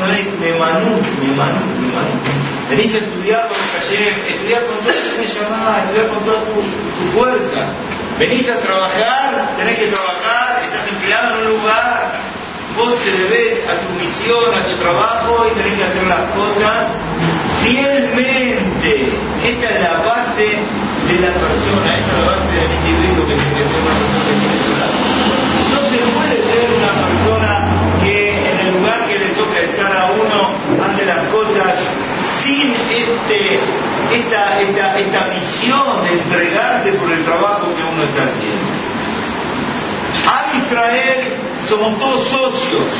no es Nemanú, Nemanú, Nemanú. Venís a estudiar con Hashem, estudiar con toda tu llamada, estudiar con toda tu, fuerza. Venís a trabajar, tenés que trabajar, estás empleado en un lugar, vos te debes a tu misión, a tu trabajo y tenés que hacer las cosas fielmente. Esta es la base de la persona, esta es la base del individuo que tiene que uno hace las cosas sin este, esta, esta, esta misión de entregarse por el trabajo que uno está haciendo. A Israel somos todos socios.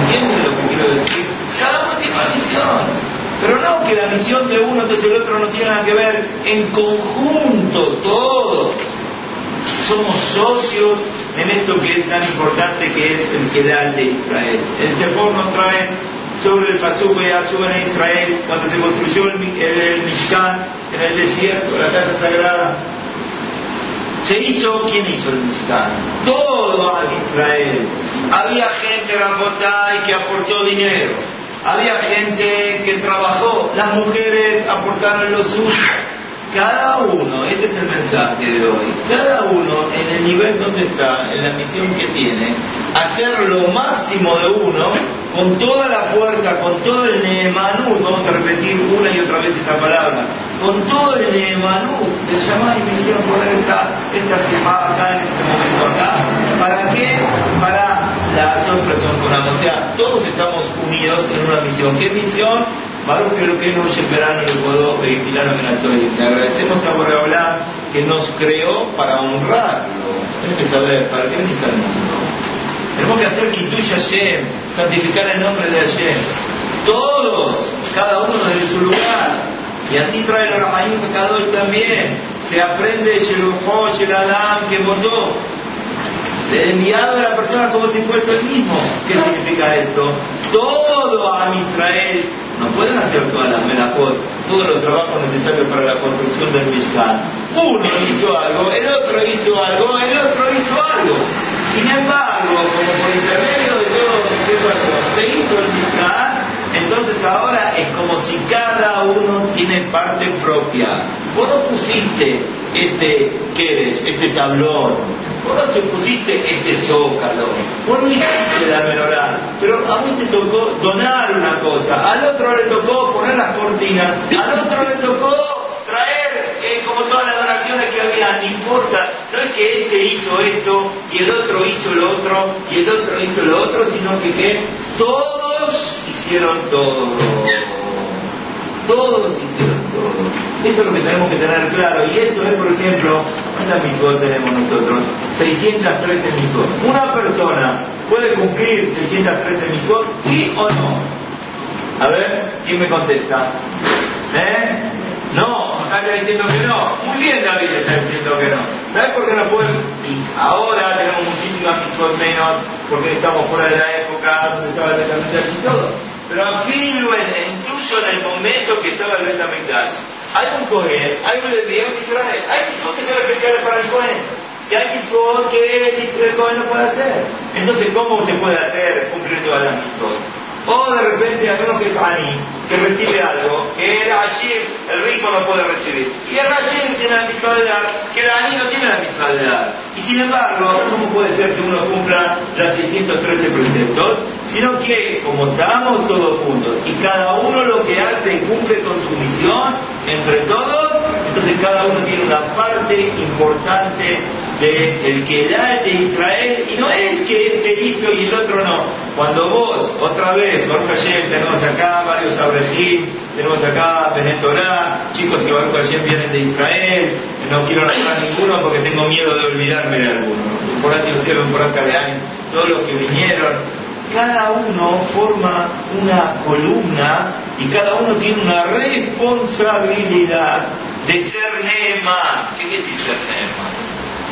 ¿Entienden lo que quiero decir? Cada uno tiene una misión. Pero no que la misión de uno, entonces el otro no tiene nada que ver. En conjunto, todos. Somos socios en esto que es tan importante que es el quedar de Israel. El Sefor nos trae sobre el Pasuk en Israel, cuando se construyó el, el Mishkan en el desierto, la casa sagrada. Se hizo, ¿quién hizo el Mishkan? Todo al Israel. Había gente, y que aportó dinero. Había gente que trabajó. Las mujeres aportaron lo suyo. Cada uno, este es el mensaje de hoy, cada uno en el nivel donde está, en la misión que tiene, hacer lo máximo de uno con toda la fuerza, con todo el Neemanut, vamos a repetir una y otra vez esta palabra, con todo el Neemanut, el llamado y misión poner esta, esta semana acá en este momento acá, ¿para qué? Para la sorpresión con O sea, todos estamos unidos en una misión. ¿Qué misión? Baruch lo que no verano le puedo ventilar a Le agradecemos a Boreolá que nos creó para honrarlo. Tienes que saber, ¿para qué venís al mundo? Tenemos que hacer Kitush Hashem, santificar el nombre de Hashem. Todos, cada uno desde su lugar. Y así trae el Ramayim uno también. Se aprende el Adam que votó. Le enviado a la persona como si fuese el mismo. ¿Qué significa esto? Todo a Israel no pueden hacer todas las melajot, todos los trabajos necesarios para la construcción del Mishkan. Uno hizo algo, el otro hizo algo, el otro hizo algo. Sin embargo, como por intermedio de todo, ¿qué pasó? Se hizo el Mishkan, ahora es como si cada uno tiene parte propia. Vos no pusiste este Keresh, este tablón, vos no te pusiste este zócalo, vos no hiciste la menorá, pero a vos te tocó donar una cosa, al otro le tocó poner las cortinas, al otro le tocó traer como todas las donaciones que había, no importa, no es que este hizo esto y el otro hizo lo otro y el otro hizo lo otro, sino que, que todos hicieron todo. Todos hicieron todo. Esto es lo que tenemos que tener claro. Y esto es, por ejemplo, ¿cuántas misot tenemos nosotros? 613 misot. Una persona puede cumplir 613 misot, sí o no. A ver, ¿quién me contesta? ¿Eh? No, acá está diciendo que no. Muy bien David está diciendo que no. ¿Sabes por qué no puede? Ahora tenemos muchísimas misot menos, porque estamos fuera de la época donde estaba el y todo. Pero afilo, incluso en el momento que estaba el Betamigdash, hay un Cohen, hay un Leví, un Israel, hay mitzvot que son especiales para el Cohen, y hay mitzvot que el Cohen no puede hacer. Entonces, ¿cómo se puede hacer cumplir todas las mitzvot? O de repente hay uno que es Ani, recibe algo, que el Hashim, el rico no puede recibir. Y el Hashim tiene la misma edad, que el Ani no tiene la misma edad. Y sin embargo, ¿cómo puede ser que uno cumpla las 613 preceptos? Sino que, como estamos todos juntos, y cada uno lo que hace cumple con su misión, entre todos, entonces cada uno tiene una parte importante del el que da de Israel, y no es que este hizo y el otro no. Cuando vos, otra vez, Jorge Hashem, tenemos acá varios Abrejim, tenemos acá Benetorá, chicos que Baruch Hashem vienen de Israel, no quiero nombrar ninguno porque tengo miedo de olvidarme de alguno. Por aquí hicieron por acá de años, todos los que vinieron, cada uno forma una columna y cada uno tiene una responsabilidad de ser Nema. ¿Qué quiere decir ser Nema?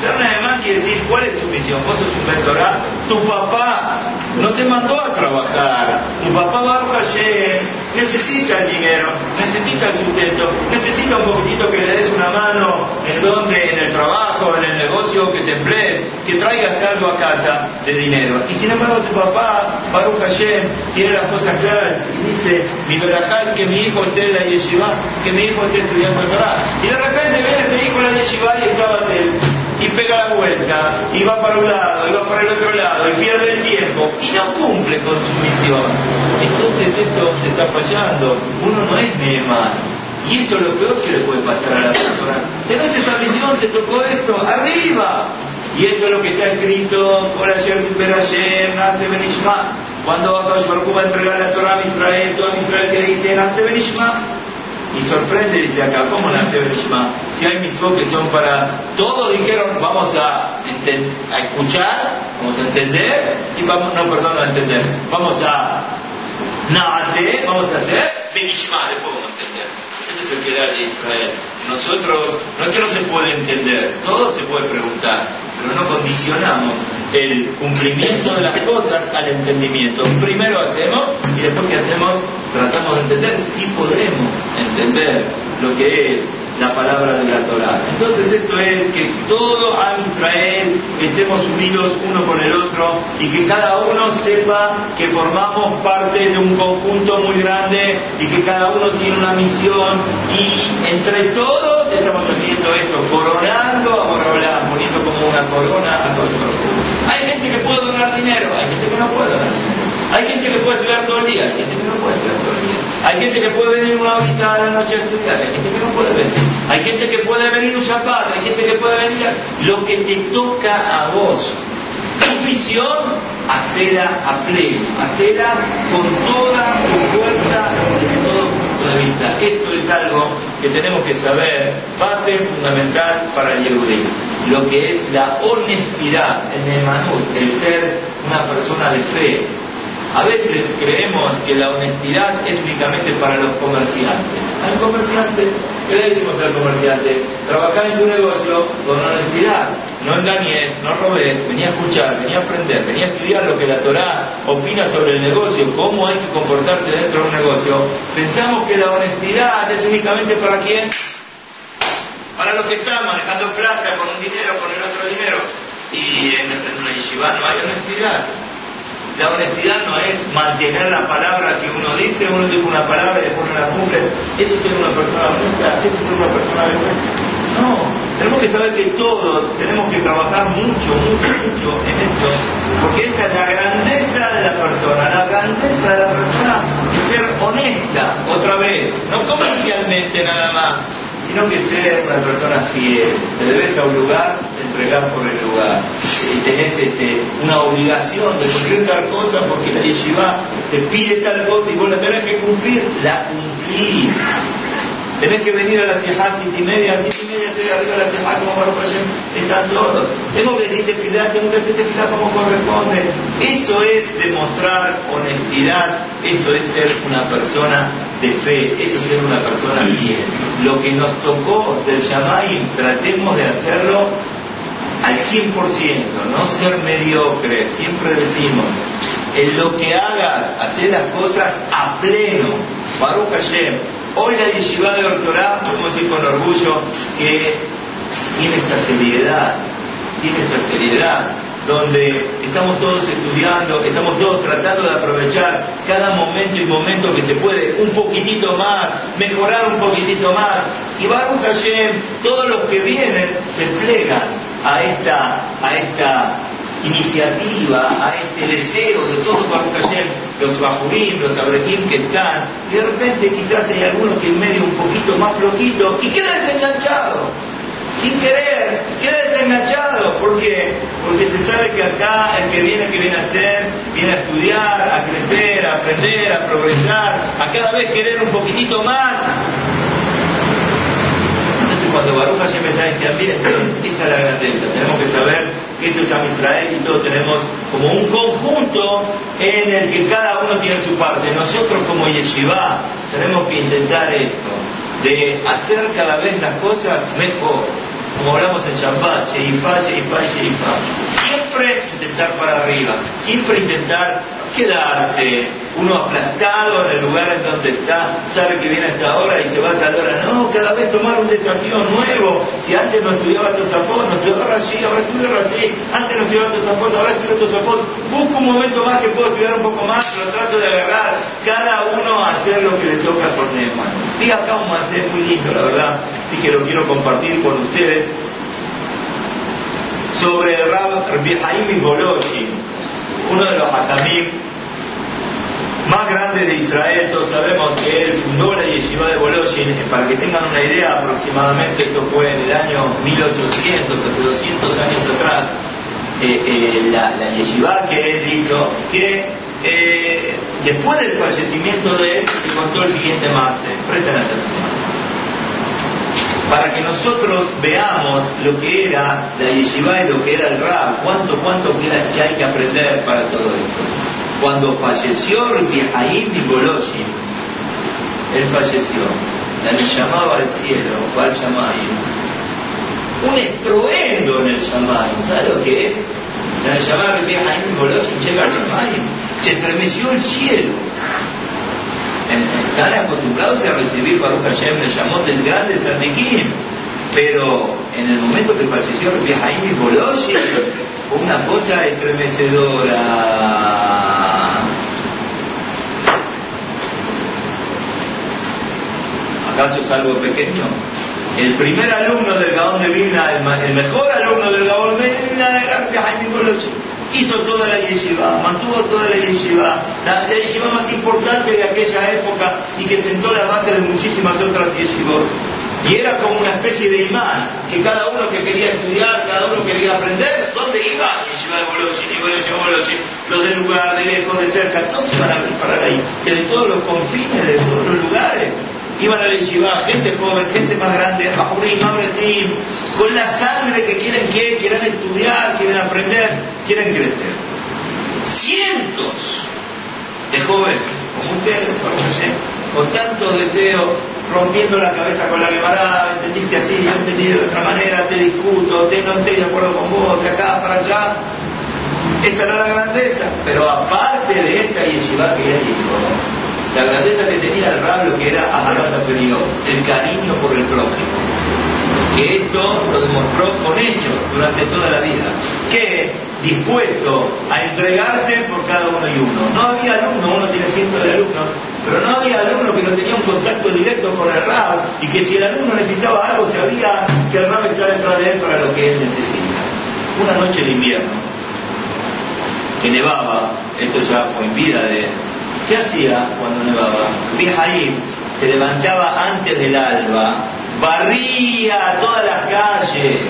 Ser Nehemán quiere decir, ¿cuál es tu misión? Vos sos un mentorado. Tu papá no te mandó a trabajar. Tu papá Baruch Hashem necesita el dinero, necesita el sustento, necesita un poquitito que le des una mano en donde, en el trabajo, en el negocio negocio, que te emplees, que traigas algo a casa de dinero. Y sin embargo tu papá, Baruch Hashem, tiene las cosas claras y dice, mi verajá es que mi hijo esté en la yeshiva, que mi hijo esté estudiando el Torah. Y de repente viene este hijo en la yeshiva y estaba él y pega la vuelta, y va para un lado, y va para el otro lado, y pierde el tiempo, y no cumple con su misión. Entonces esto se está fallando. Uno no es Neemar. Y esto es lo peor que le puede pasar a la persona. Tenés esa misión, te tocó esto, arriba. Y esto es lo que está escrito, por ayer, super ayer, nace Benishma. Cuando Akash Baruch va a entregar la Torah a Israel, todo Israel que dice, nace Benishma. Y sorprende, dice acá, ¿cómo nace Benishma? Si hay mitzvot que son para... Todos dijeron, vamos a, a escuchar, vamos a entender, y vamos, no, perdón, a entender, vamos a nace, vamos a hacer Benishma, después vamos entender. Este es el que da de Israel. Nosotros, no es que no se puede entender, todo se puede preguntar, pero no condicionamos el cumplimiento de las cosas al entendimiento. Primero hacemos y después que hacemos tratamos de entender si podemos entender lo que es la palabra de la Torah. Entonces esto es que todo a Israel estemos unidos uno con el otro y que cada uno sepa que formamos parte de un conjunto muy grande y que cada uno tiene una misión y entre todos estamos haciendo esto, coronando a poniendo como una corona a Hay gente que puede donar dinero, hay gente que no puede donar dinero. Hay gente que puede estudiar todo el día, hay gente que no puede estudiar todo el día. Hay gente que puede venir una horita a la noche a estudiar, hay gente que no puede venir. Hay gente que puede venir un Shabbat, hay gente que puede venir lo que te toca a vos. Tu misión, hacela a pleno, hacela con toda tu fuerza desde todo punto de vista. Esto es algo que tenemos que saber, base fundamental para el Yehudi. Lo que es la honestidad, el Emanut, el ser una persona de fe, a veces creemos que la honestidad es únicamente para los comerciantes. Al comerciante, ¿qué le decimos al comerciante? Trabajar en tu negocio con honestidad. No engañes, no robes, venía a escuchar, venía a aprender, venía a estudiar lo que la Torah opina sobre el negocio, cómo hay que comportarse dentro de un negocio. Pensamos que la honestidad es únicamente para quién? Para los que están manejando plata con un dinero, con el otro dinero. Y en, en una yeshiva no hay honestidad. La honestidad no es mantener la palabra que uno dice, uno dice una palabra y después no la cumple. Eso es ser una persona honesta, eso es ser una persona de No, tenemos que saber que todos tenemos que trabajar mucho, mucho, mucho en esto, porque esta es la grandeza de la persona, la grandeza de la persona es ser honesta, otra vez, no comercialmente nada más, sino que ser una persona fiel. Te debes a un lugar, te entregar por el lugar. Y tenés este, una obligación de cumplir tal cosa porque la yeshiva te pide tal cosa y vos la tenés que cumplir, la cumplís. Tenés que venir a la Sijá siete y media, siete y media estoy arriba de la Sijá como Baruch están todos. Tengo que decirte filar, tengo que hacerte filar como corresponde. Eso es demostrar honestidad, eso es ser una persona de fe, eso es ser una persona bien. Lo que nos tocó del Shamayim, tratemos de hacerlo al 100%, no ser mediocre, siempre decimos, en lo que hagas, hacer las cosas a pleno. Baruch Hashem, hoy la yeshiva de Ortorá, podemos decir con orgullo, que tiene esta seriedad, tiene esta seriedad, donde estamos todos estudiando, estamos todos tratando de aprovechar cada momento y momento que se puede, un poquitito más, mejorar un poquitito más. Y Baruch Hashem, todos los que vienen se plegan a esta, a esta iniciativa, a este deseo de todos Baruch los bajurim, los abrejim que están, y de repente quizás hay algunos que en medio un poquito más flojito y quedan desenganchados sin querer, queda desenganchado. ¿Por? Porque se sabe que acá el que viene, que viene a hacer, viene a estudiar, a crecer, a aprender, a progresar, a cada vez querer un poquitito más. Entonces cuando Baruch Hashem está en este ambiente, esta es la grandeza. Tenemos que saber que esto es a Israel y todos tenemos como un conjunto en el que cada uno tiene su parte. Nosotros como Yeshiva tenemos que intentar esto, de hacer cada vez las cosas mejor como hablamos en Champá, Sheifá, Sheifá, Sheifá. Siempre intentar para arriba, siempre intentar quedarse, uno aplastado en el lugar en donde está, sabe que viene a esta hora y se va a tal hora. No, cada vez tomar un desafío nuevo. Si antes no estudiaba Tosafot, no estudiaba así, ahora estudio así. Antes no estudiaba Tosafot, ahora estudio Tosafot. Busco un momento más que puedo estudiar un poco más, lo trato de agarrar. Cada uno a hacer lo que le toca por Neumann. Acá un macé muy lindo, la verdad, y que lo quiero compartir con ustedes sobre Rab Jaime Boloshin, uno de los hakamim más grandes de Israel. Todos sabemos que él fundó la yeshiva de Boloshin. Para que tengan una idea, aproximadamente esto fue en el año 1800, hace 200 años atrás, eh, eh, la, la, yeshiva que él hizo, que eh, después del fallecimiento de él se contó el siguiente más. Presten atención para que nosotros veamos lo que era la yeshiva y lo que era el rab, cuánto, cuánto que hay que aprender para todo esto. Cuando falleció Rabbi Nikoloshin, él falleció, la llamaba al cielo, al Shamayim, un estruendo en el Shamayim, ¿sabe lo que es? La llamaba Rabbi Haim llega al Shamayim, se estremeció el cielo están acostumbrados a recibir Baruch Hashem le llamó del grande Sardiquín, pero en el momento que falleció Jaime Boloshi fue una cosa estremecedora. ¿Acaso es algo pequeño? El primer alumno del Gaón de Vilna, el, mejor alumno del Gaón de Vilna era Jaime Boloshi hizo toda la yeshiva, mantuvo toda la yeshiva, la, yeshiva más importante de aquella época y que sentó la base de muchísimas otras yeshivot. Y era como una especie de imán, que cada uno que quería estudiar, cada uno quería aprender, ¿dónde iba? Yeshiva de Bolochin, los del lugar, de lejos, de cerca, todos iban a parar ahí, de todos los confines, de todos los lugares iban a la yeshiva, gente joven, gente más grande, con la sangre que quieren que quieren estudiar, quieren aprender, quieren crecer. Cientos de jóvenes, como ustedes, con tanto deseo, rompiendo la cabeza con la quemarada, entendiste así, yo entendí de otra manera, te discuto, te, no estoy de acuerdo con vos, de acá para allá. Esta era la grandeza, pero aparte de esta yeshiva que él hizo, la grandeza que tenía el rablo que era Aharat Superior, el cariño por el prójimo. Que esto lo demostró con hechos durante toda la vida. Que dispuesto a entregarse por cada uno y uno. No había alumno, uno tiene cientos de alumnos, pero no había alumno que no tenía un contacto directo con el rab y que si el alumno necesitaba algo sabía que el rab estaba detrás de él para lo que él necesita. Una noche de invierno, que nevaba, esto ya fue en vida de ¿Qué hacía cuando nevaba? ahí, se levantaba antes del alba, barría todas las calles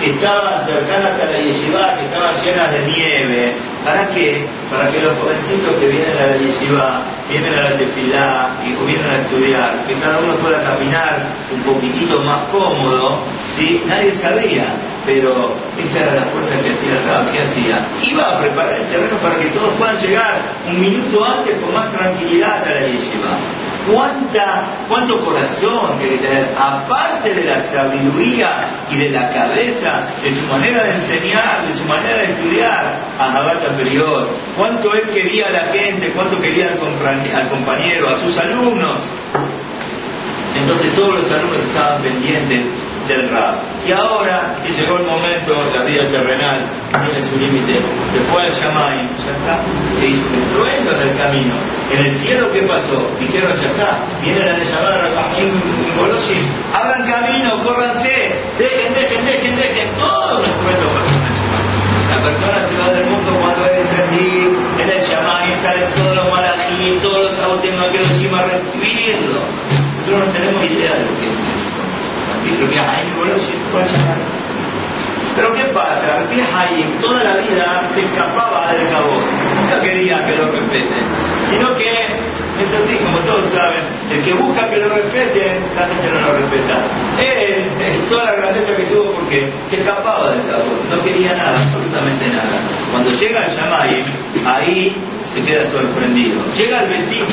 que estaban cercanas a la yeshiva, que estaban llenas de nieve. ¿Para qué? Para que los jovencitos que vienen a la yeshiva, vienen a la tefilá y vienen a estudiar, que cada uno pueda caminar un poquitito más cómodo, ¿sí? Nadie sabía pero esta era la fuerza que hacía el ¿qué hacía? Iba a preparar el terreno para que todos puedan llegar un minuto antes con más tranquilidad a la yeshiva. ¿Cuánta, ¿Cuánto corazón que tener? Aparte de la sabiduría y de la cabeza, de su manera de enseñar, de su manera de estudiar, a Jabata Period. ¿Cuánto él quería a la gente? ¿Cuánto quería al compañero, a sus alumnos? Entonces todos los alumnos estaban pendientes del rap. Y ahora que llegó el momento, la vida terrenal tiene su límite, se fue al Yamay, ya se hizo un estruendo en el camino. En el cielo, ¿qué pasó? Dijeron, ya está, vienen a llamar a Rahim Golosis, abran camino, córranse, dejen, dejen, dejen, dejen, todo un estruendo La persona se va del mundo cuando es así, en el Yamay salen todos los malají, todos los autos que encima recibirlo. Nosotros no tenemos idea de lo que es pero ¿qué pasa? Rabbi Haim toda la vida se escapaba del cabo, nunca quería que lo respeten, sino que, entonces, como todos saben, el que busca que lo respeten, la gente no lo respeta. Él, toda la grandeza que tuvo porque se escapaba del cabo, no quería nada, absolutamente nada. Cuando llega el Yamai, ahí se queda sorprendido. Llega el Betim,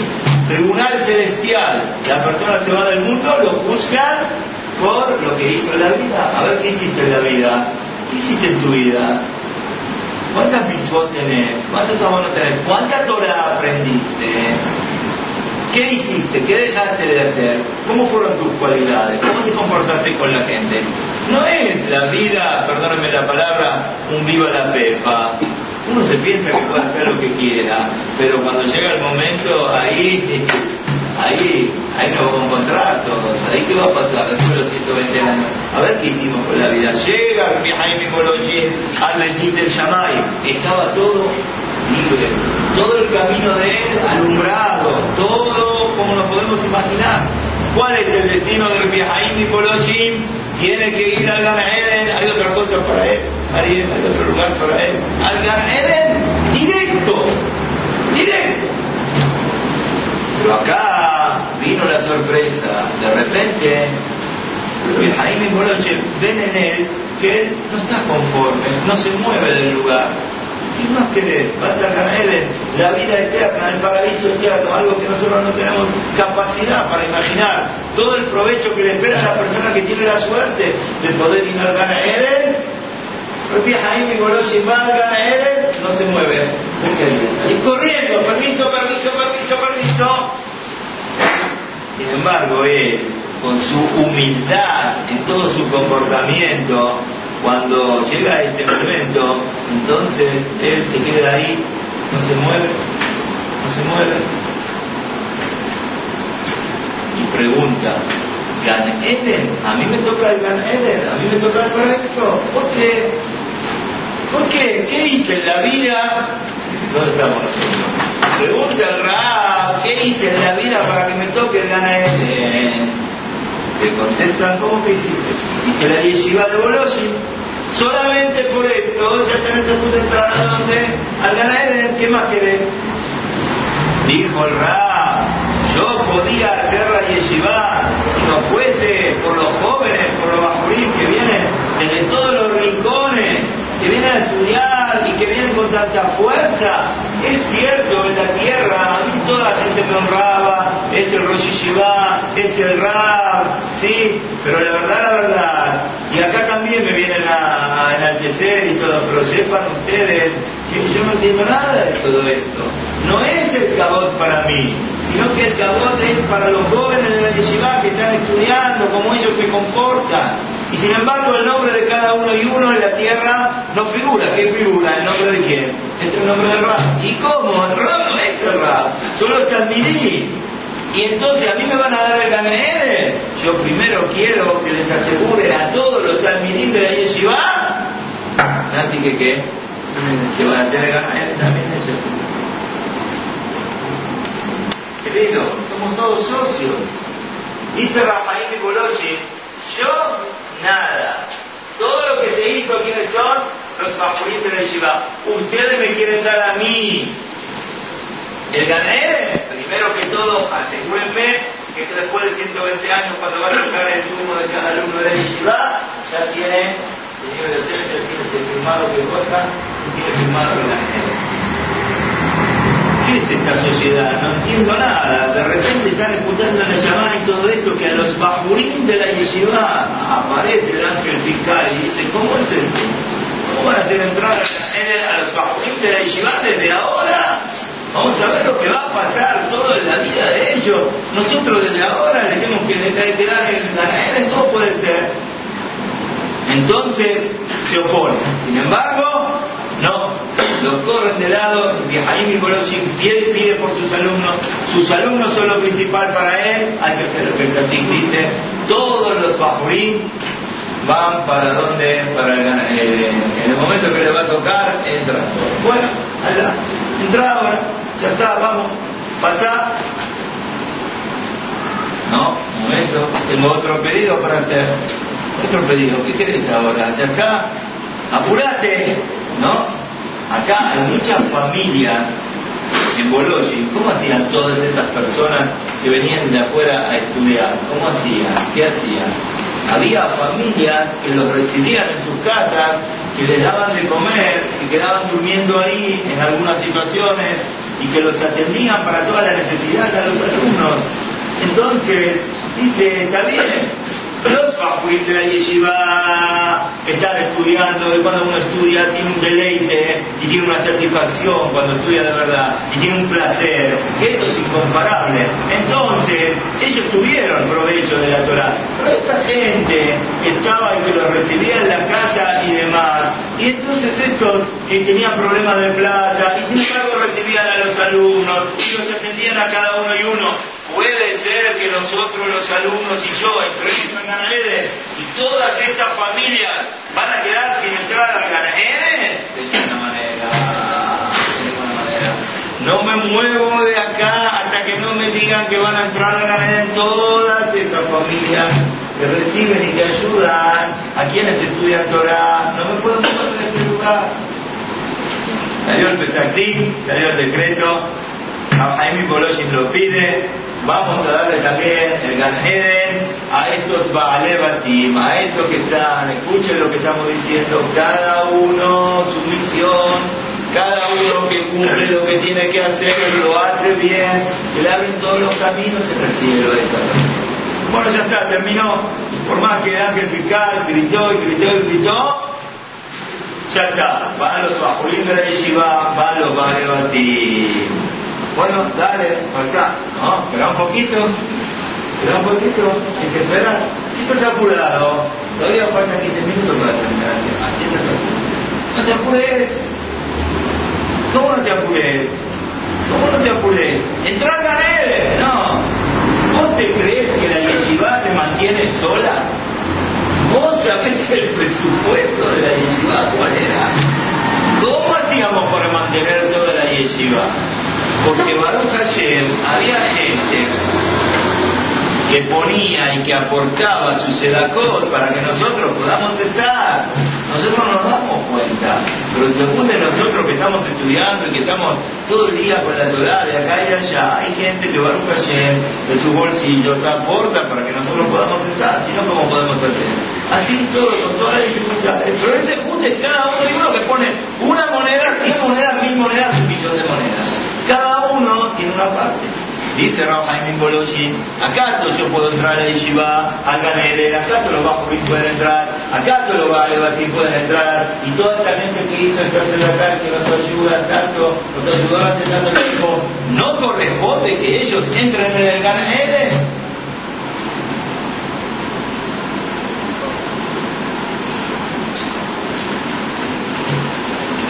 tribunal celestial, la persona se va del mundo, lo juzgan por lo que hizo la vida. A ver, ¿qué hiciste en la vida? ¿Qué hiciste en tu vida? ¿Cuántas mitzvot tenés? ¿Cuántos abonos tenés? ¿Cuánta Torah aprendiste? ¿Qué hiciste? ¿Qué dejaste de hacer? ¿Cómo fueron tus cualidades? ¿Cómo te comportaste con la gente? No es la vida, perdónenme la palabra, un viva la pepa. Uno se piensa que puede hacer lo que quiera, pero cuando llega el momento, ahí, ahí, ahí nos vamos a encontrar todos. Ahí qué va a pasar después de los 120 años. A ver qué hicimos con la vida. Llega Jaime Molochin al Betit del Shamay. Estaba todo libre. Todo el camino de él alumbrado. Todo como nos podemos imaginar. ¿Cuál es el destino de Jaime Molochin? Tiene que ir al Gan hay otra cosa para él. Hay otro lugar para él. Al Gan directo. Directo. Pero acá vino la sorpresa. De repente, Jaime Moloche ven en él que él no está conforme, no se mueve del lugar. ¿Qué más querés? Vas a ganar la vida eterna, el paraíso eterno, algo que nosotros no tenemos capacidad para imaginar. Todo el provecho que le espera a la persona que tiene la suerte de poder ir al Gana Eden, Jaime Goloshi va al Gana Eden, no se mueve. Y corriendo, permiso, permiso, permiso, permiso. Sin embargo, él, con su humildad en todo su comportamiento, cuando llega este momento, entonces él se queda ahí, no se mueve, no se mueve. Y pregunta, ¿Gan Eden? ¿A mí me toca el Gan Eden? ¿A mí me toca el paraíso? ¿Por qué? ¿Por qué? ¿Qué hice en la vida? ¿Dónde estamos nosotros? Pregunta al Raab, ¿qué hice en la vida para que me toque el Gan Eden? te contestan, ¿cómo que hiciste? Hiciste la yeshiva de Bolosi. Solamente por esto ya tenés que entrar a donde? Al Ganaeden, ¿qué más querés? Dijo el Ra, yo podía hacer la yeshiva si no fuese por los jóvenes, por los bajurín que vienen desde todos los rincones, que vienen a estudiar y que vienen con tanta fuerza. Es cierto, en la tierra a mí toda la gente me honraba, es el Rosh es el Rab, ¿sí? Pero la verdad, la verdad, y acá también me vienen a, enaltecer y todo, pero sepan ustedes que yo no entiendo nada de todo esto. No es el cabot para mí, sino que el cabot es para los jóvenes de la yeshiva que están estudiando, cómo ellos se comportan. Sin embargo el nombre de cada uno y uno en la tierra no figura. ¿Qué figura? ¿El nombre de quién? Es el nombre del Rab. ¿Y cómo? El Rab no es el Rab, solo es Talmidí. Y entonces a mí me van a dar el Ganeede. Yo primero quiero que les asegure a todos los Talmidín de la Yeshiva, Nati que qué, que van a tener Ganeede también ellos. Querido, somos todos socios. Dice Rafael Bolochi, yo nada. Todo lo que se hizo, ¿quiénes son? Los Bajurín de la Yeshiva. Ustedes me quieren dar a mí el Ganaed, primero que todo, asegúrenme que después de 120 años, cuando va a tocar el turno de cada alumno de la Yeshiva, ya tiene, señor de ya tiene firmado qué cosa, tiene firmado el Ganaed. ¿Qué es esta sociedad? No entiendo nada. De repente están escuchando en la llamada y todo esto que a los bajurín de la yeshiva aparece el ángel fiscal y dice, ¿cómo es esto? ¿Cómo van a hacer entrar a los bajurín de la yeshiva desde ahora? Vamos a ver lo que va a pasar todo en la vida de ellos. Nosotros desde ahora le tenemos que quedar en Ganael, todo puede ser. Entonces se opone. Sin embargo, no, lo corren de lado, y Mikolochin pide, pide por sus alumnos, sus alumnos son lo principal para él, hay que hacer lo que el dice, todos los bajurín van para donde, para el, en el momento que le va a tocar, entra. Bueno, allá, entra ahora ya está, vamos, pasa. No, un momento, tengo otro pedido para hacer. Otro pedido, ¿qué querés ahora? Ya está, apurate, ¿no? Acá hay muchas familias en Bologi. ¿Cómo hacían todas esas personas que venían de afuera a estudiar? ¿Cómo hacían? ¿Qué hacían? Había familias que los recibían en sus casas, que les daban de comer, que quedaban durmiendo ahí en algunas situaciones, y que los atendían para toda la necesidad a los alumnos. Entonces, dice, está bien, Bajuim de la yeshiva están estudiando, y cuando uno estudia tiene un deleite y tiene una satisfacción cuando estudia de verdad y tiene un placer, esto es incomparable. Entonces, ellos tuvieron provecho de la Torah, pero esta gente que estaba y que los recibía en la casa y demás, y entonces estos que tenían problemas de plata y sin embargo recibían a los alumnos y los atendían a cada uno y uno, Puede ser que nosotros, los alumnos y yo, entremos en Ganaede y todas estas familias van a quedar sin entrar al Ganaede. De ninguna manera, de ninguna manera. No me muevo de acá hasta que no me digan que van a entrar al Ganaede todas estas familias que reciben y que ayudan a quienes estudian Torah. No me puedo mover de este lugar. Salió el Pesactín, salió el decreto, a Jaime Poloshin lo pide, vamos a darle también el Ganheden a estos Baalebatim, a estos que están, escuchen lo que estamos diciendo, cada uno su misión, cada uno que cumple lo que tiene que hacer, lo hace bien, se le abren todos los caminos en el cielo de esta Bueno, ya está, terminó. Por más que el ángel fiscal gritó y gritó y gritó, ya está. Van los bajurín de la yeshiva, van los Baalebatim. Bueno, dale, falta. No, espera un poquito. Espera un poquito. Hay que esperar. Estás apurado. Todavía faltan 15 minutos para terminar. Aquí. No te apures. ¿Cómo no te apures? ¿Cómo no te apures? Entra a él. No. ¿Vos te crees que la yeshiva se mantiene sola? ¿Vos sabés el presupuesto de la yeshiva cuál era? ¿Cómo hacíamos para mantener toda la yeshiva? Porque Baruch Hashem había gente que que aportaba su sedacot para que nosotros podamos estar. Nosotros no nos damos cuenta, pero después de nosotros que estamos estudiando y que estamos todo el día con la Torah de acá y allá, hay gente que Baruch Hashem de sus bolsillos aporta para que nosotros podamos estar, si no, ¿cómo podemos hacer? Así todo, con todas las dificultades. Pero este junte cada uno y uno que pone una moneda, cien monedas, mil monedas, un millón de monedas. Cada uno tiene una parte. Dice Rav Jaime Boloshin, ¿acaso yo puedo entrar a Yeshiva, a Ganeder, acaso los bajos pueden entrar, acaso los Batim pueden entrar, y toda esta gente que hizo entrarse de acá, que nos ayuda tanto, nos ayudó durante tanto tiempo, ¿no corresponde que ellos entren en el Ganeder?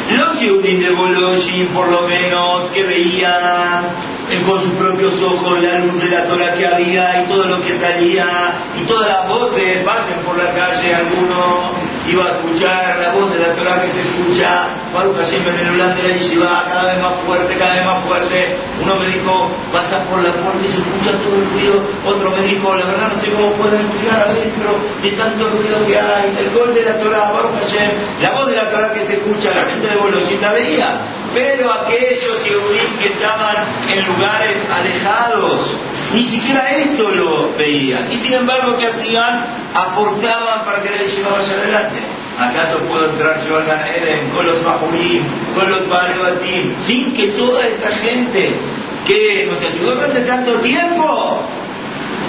Los Yehudim de Boloshin, por lo menos, que veían eh, con sus propios ojos la luz de la Torah que había y todo lo que salía y todas las voces pasen por la calle, alguno iba a escuchar la voz de la Torah que se escucha, Baruch Hashem en el de la Yeshiva, cada vez más fuerte, cada vez más fuerte. Uno me dijo, pasas por la puerta y se escucha todo el ruido. Otro me dijo, la verdad no sé cómo pueden estudiar adentro de tanto ruido que hay. El gol de la Torah, Baruch Hashem, la voz de la Torah que se escucha, la gente de Bolosín la veía. Pero aquellos Yehudim que estaban en lugares alejados, ni siquiera esto lo veían. Y sin embargo, ¿qué hacían? Aportaban para que la yeshiva vaya adelante. ¿Acaso puedo entrar yo al Ganeden con los Mahurim, con los Barebatim, sin que toda esa gente que nos ayudó durante tanto tiempo?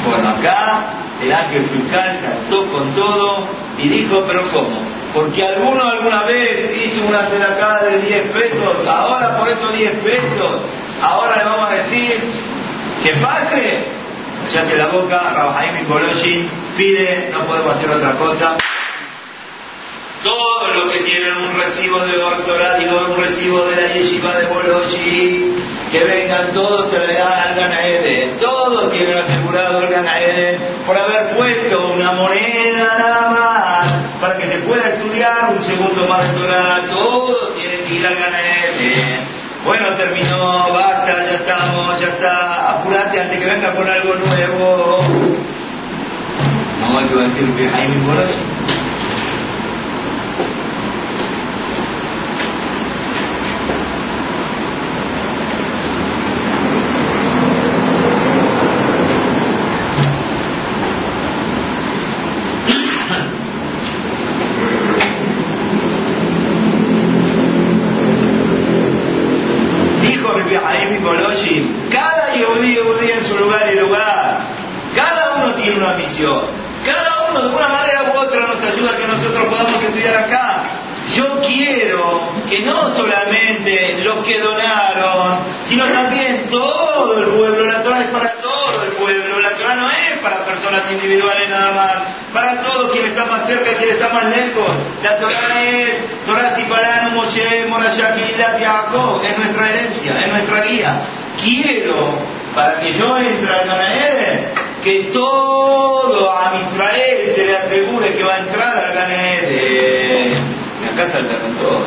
Bueno, acá el ángel fiscal saltó con todo y dijo, pero ¿cómo? Porque alguno alguna vez hizo una ceracada de 10 pesos, ahora por esos 10 pesos, ahora le vamos a decir que pase. que la boca, Rabajaim y pide, no podemos hacer otra cosa. Todos los que tienen un recibo de doctorado, digo, un recibo de la yeshiva de Boloshi, que vengan todos se le da al Ganaede. Todos tienen asegurado el Ganaede por haber puesto una moneda nada más para que se pueda estudiar un segundo más de. Todos tienen que ir al Ganaede. Bueno, terminó, basta, ya estamos, ya está, apurate antes que venga con algo nuevo. No, hay que decir que Jaime Boloshi. Quiero, para que yo entre al Ganaeder, que todo a Israel se le asegure que va a entrar al Ganaeder acá saltaron todos.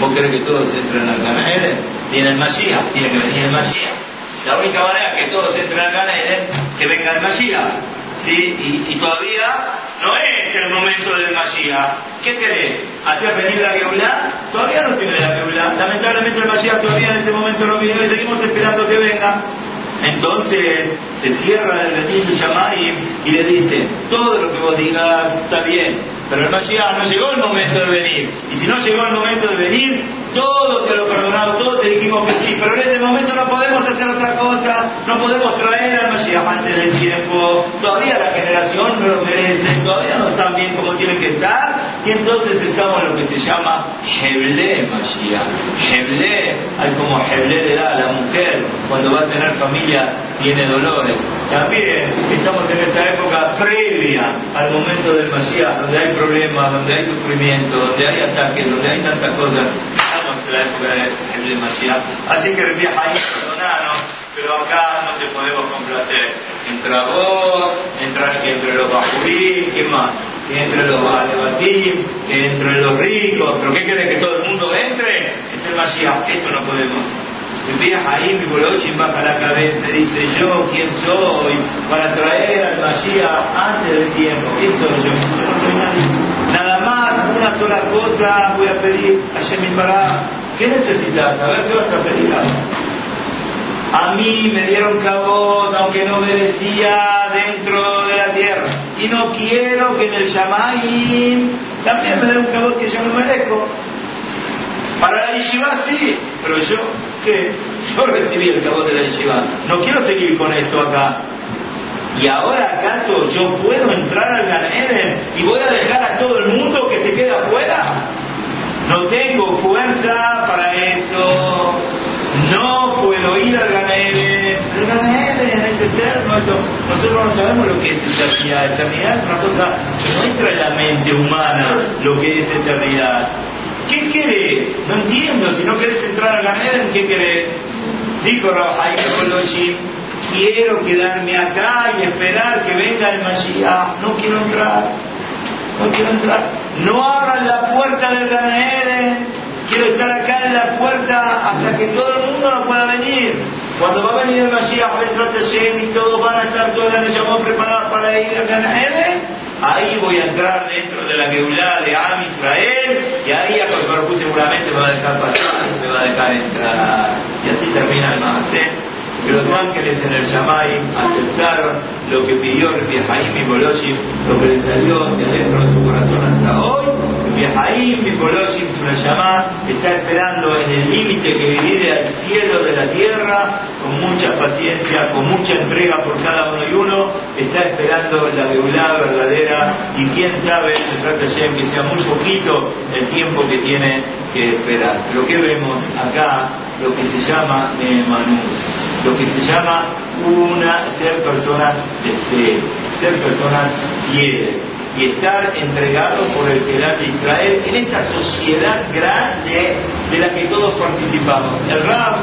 ¿Vos querés que todos entren al Ganaeden? Tiene el Mashiach, tiene que venir el Mashiach. La única manera que todos entren al Ganaeden es que venga el Mashiach. ¿Sí? Y, todavía no es el momento del Mashiach. ¿Qué querés? ¿Hacer venir la Geulah? Todavía no tiene la Geulah. Lamentablemente el Mashiach todavía en ese momento no vino y seguimos esperando que venga. Entonces se cierra el Betín y le dice, todo lo que vos digas está bien, pero el Mashiach no llegó el momento de venir. Y si no llegó el momento de venir, todo te lo perdonamos, todos te dijimos que sí, pero en este momento no podemos hacer otra cosa, no podemos traer al Mashiach antes del tiempo, todavía la generación no lo merece, todavía no están bien como tienen que estar, y entonces estamos en lo que se llama Heble Mashiach. Heble, hay como Heble le da a la mujer cuando va a tener familia, tiene dolores. También estamos en esta época previa al momento del Mashiach, donde hay problemas, donde hay sufrimiento, donde hay ataques, donde hay tantas cosas en la época de Mashiach. Así que el viaje ahí, perdonanos, pero acá no te podemos complacer. Entra vos, entra que entre los bajurí, ¿qué más? Que entre los Balebatim, que entre los ricos, pero ¿qué querés que todo el mundo entre? Es el Mashiach, esto no podemos. Ahí, mi Bolochim baja la cabeza, dice yo, ¿quién soy? Para traer al Mashiach antes del tiempo. ¿Quién soy yo? Yo no soy nadie. Nada más, una sola cosa voy a pedir a Shemin Bará. ¿Qué necesitas? A ver qué vas a pedir. A mí me dieron cabot, aunque no merecía, dentro de la tierra. Y no quiero que en el Shamayim también me den un cabot que yo no merezco. Para la yeshiva sí, pero yo, ¿qué? Yo recibí el cabot de la yeshiva. No quiero seguir con esto acá. ¿Y ahora acaso yo puedo entrar al Ganeden y voy a dejar a todo el mundo que se quede afuera? No tengo fuerza para esto. No puedo ir al Ganeden. El Ganeden es eterno. nosotros no sabemos lo que es eternidad. Eternidad es una cosa que no entra en la mente humana lo que es eternidad. ¿Qué querés? No entiendo. Si no querés entrar al Ganeden, ¿qué querés? Dijo Rabbi Koloshi, quiero quedarme acá y esperar que venga el Mashiach. No quiero entrar. No quiero entrar. No abran la puerta del Ganeden. Quiero estar acá en la puerta hasta que todo el mundo no pueda venir. Cuando va a venir el Mashiach, y todos van a estar todos los llamó preparados para ir al Ganeden, ahí voy a entrar dentro de la Geulah de Am Israel y ahí a Baruj seguramente me va a dejar pasar, me va a dejar entrar. Y así termina el Mahasem los ángeles en el Shamay aceptaron lo que pidió Jaim y Boloshim, lo que le salió de adentro de su corazón hasta hoy. Jaim y Boloshim, su Yamá, está esperando en el límite que divide al cielo de la tierra, con mucha paciencia, con mucha entrega por cada uno y uno, está esperando la deulada verdadera y quién sabe, se trata que sea muy poquito el tiempo que tiene que esperar. Lo que vemos acá, lo que se llama Neemanus lo que se llama una, ser personas de fe, ser personas fieles y estar entregados por el General de Israel en esta sociedad grande de la que todos participamos. El Rab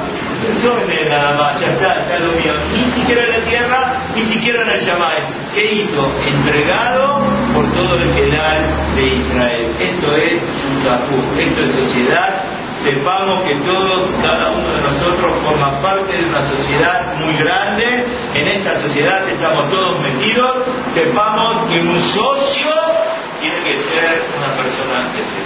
pensó en nada más, ya está, está lo mío, ni siquiera en la tierra, ni siquiera en el Yamai. ¿Qué hizo? Entregado por todo el General de Israel. Esto es Shutafu, esto es sociedad sepamos que todos, cada uno de nosotros forma parte de una sociedad muy grande, en esta sociedad estamos todos metidos, sepamos que un socio tiene que ser una persona de fe.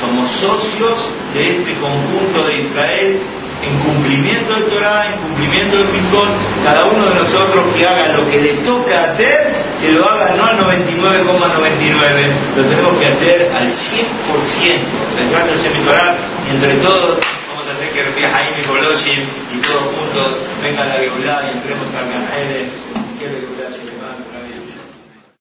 Somos socios de este conjunto de Israel en cumplimiento del Torah, en cumplimiento del Mitzvot, cada uno de nosotros que haga lo que le toca hacer, se lo haga no al 99,99, lo tenemos que hacer al 100%. Se mi Torah y entre todos vamos a hacer que Rabbi Jaime y Boloshim y todos juntos vengan a la Geulah y entremos a Ganaele.